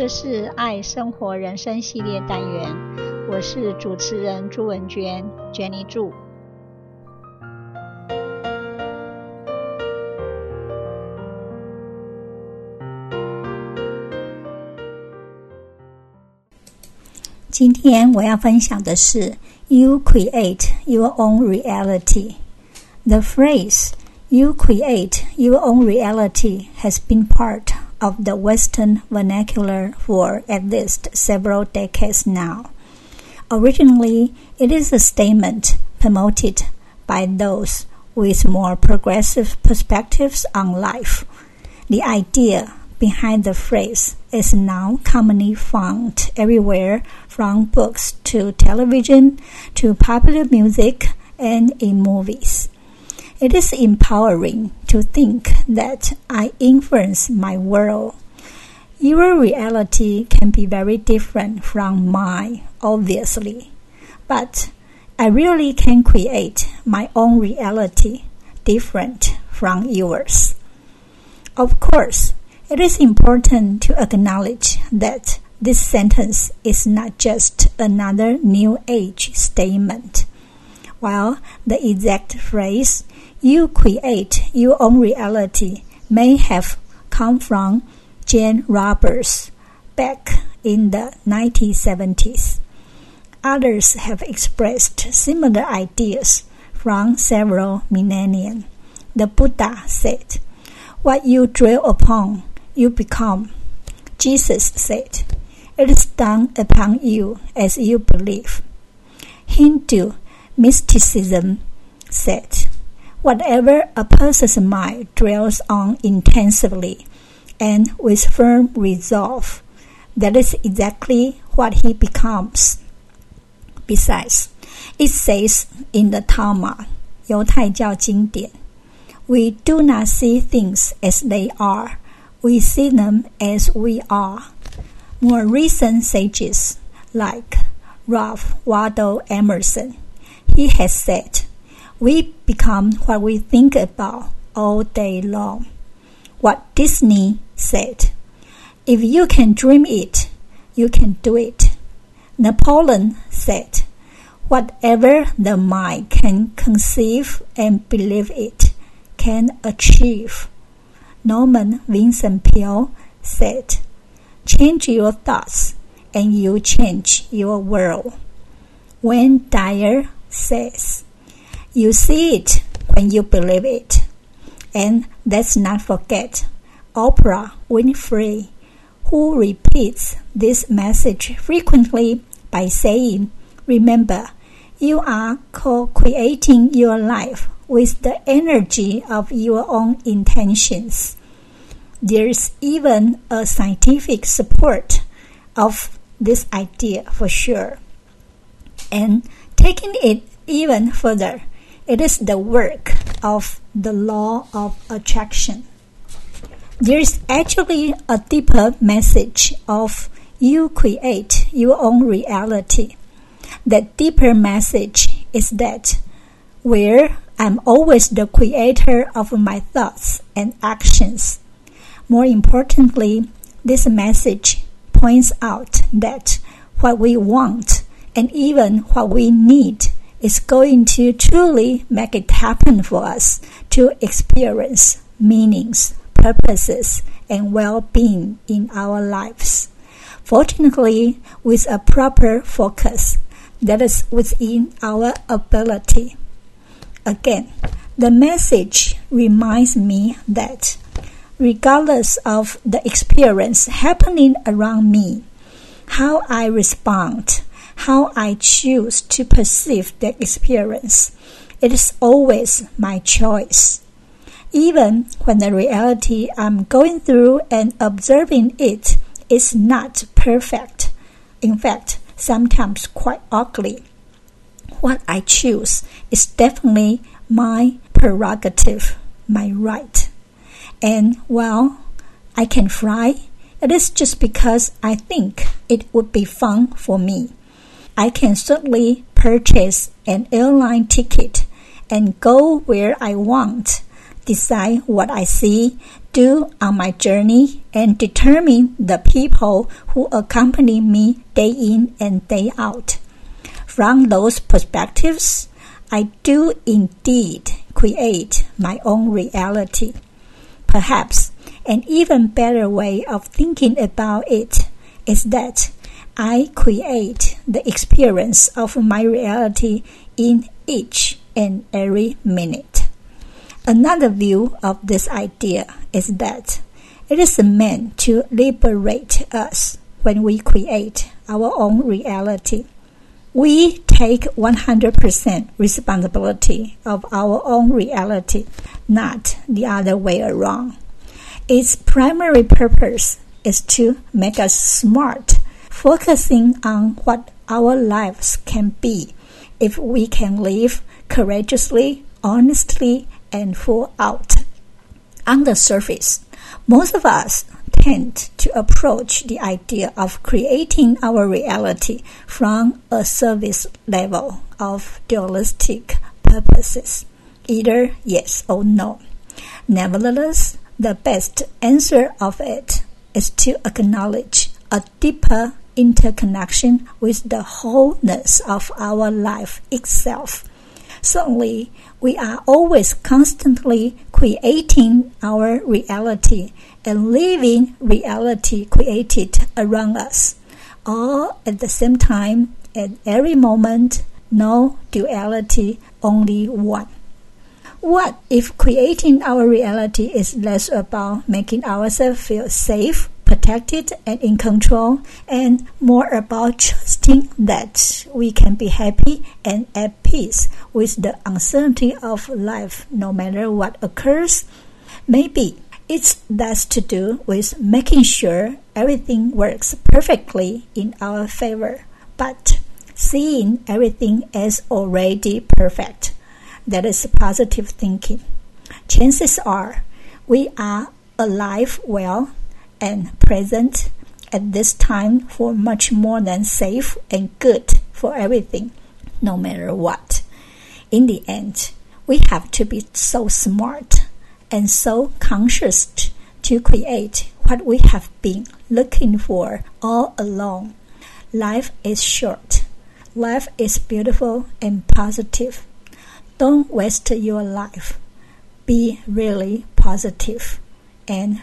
这是爱生活人生系列单元，我是主持人朱文娟，Jenny 祝。今天我要分享的是 "You create your own reality"。The phrase "You create your own reality" has been part of the Western vernacular for at least several decades now. Originally, it is a statement promoted by those with more progressive perspectives on life. The idea behind the phrase is now commonly found everywhere from books to television to popular music and in movies. It is empowering to think that I influence my world. Your reality can be very different from mine, obviously, but I really can create my own reality different from yours. Of course, it is important to acknowledge that this sentence is not just another New Age statement. While the exact phrase, you create your own reality, may have come from Jane Roberts back in the 1970s. Others have expressed similar ideas from several millennia. The Buddha said, What you dwell upon you become. Jesus said, It is done upon you as you believe. Hindu mysticism said, Whatever a person's mind dwells on intensively and with firm resolve, that is exactly what he becomes. Besides, it says in the Talmud, 犹太教经典, we do not see things as they are we see them as we are. More recent sages, like Ralph Waldo Emerson, he has said, we become what we think about all day long. Walt Disney said, If you can dream it, you can do it. Napoleon said, Whatever the mind can conceive and believe it can achieve. Norman Vincent Peale said, Change your thoughts and you change your world. Wayne Dyer says, You see it when you believe it. And let's not forget Oprah Winfrey, who repeats this message frequently by saying, Remember, you are co creating your life with the energy of your own intentions. There's even a scientific support of this idea for sure. And taking it even further, it is the work of the law of attraction. There is actually a deeper message of you create your own reality. That deeper message is that where I'm always the creator of my thoughts and actions. More importantly, this message points out that what we want and even what we need is going to truly make it happen for us to experience meanings, purposes, and well being in our lives. Fortunately, with a proper focus that is within our ability. Again, the message reminds me that regardless of the experience happening around me, how I respond, how I choose to perceive the experience, it is always my choice. Even when the reality I'm going through and observing it is not perfect, in fact, sometimes quite ugly what I choose is definitely my prerogative, my right. And while I can fly, it is just because I think it would be fun for me. I can certainly purchase an airline ticket and go where I want. decide what I see, do on my journey, and determine the people who accompany me day in and day out. From those perspectives, I do indeed create my own reality. Perhaps an even better way of thinking about it is that I create the experience of my reality in each and every minute. Another view of this idea is that it is meant to liberate us when we create our own reality. We take 100% responsibility of our own reality, not the other way around. Its primary purpose is to make us smart, focusing on what our lives can be if we can live courageously, honestly, and full out. On the surface, most of us tend to approach the idea of creating our reality from a service level of dualistic purposes, either yes or no. Nevertheless, the best answer of it is to acknowledge a deeper interconnection with the wholeness of our life itself. Certainly, we are always constantly creating our reality and living reality created around us, all at the same time, at every moment, no duality, only one. What if creating our reality is less about making ourselves feel safe, protected, and in control, and more about trusting that we can be happy and at peace with the uncertainty of life no matter what occurs? Maybe it's less to do with making sure everything works perfectly in our favor, but seeing everything as already perfect. That is positive thinking. Chances are we are alive well and present at this time for much more than safe and good for everything, no matter what. In the end, we have to be so smart and so conscious to create what we have been looking for all along. Life is short. Life is beautiful and positive. Don't waste your life. Be really positive and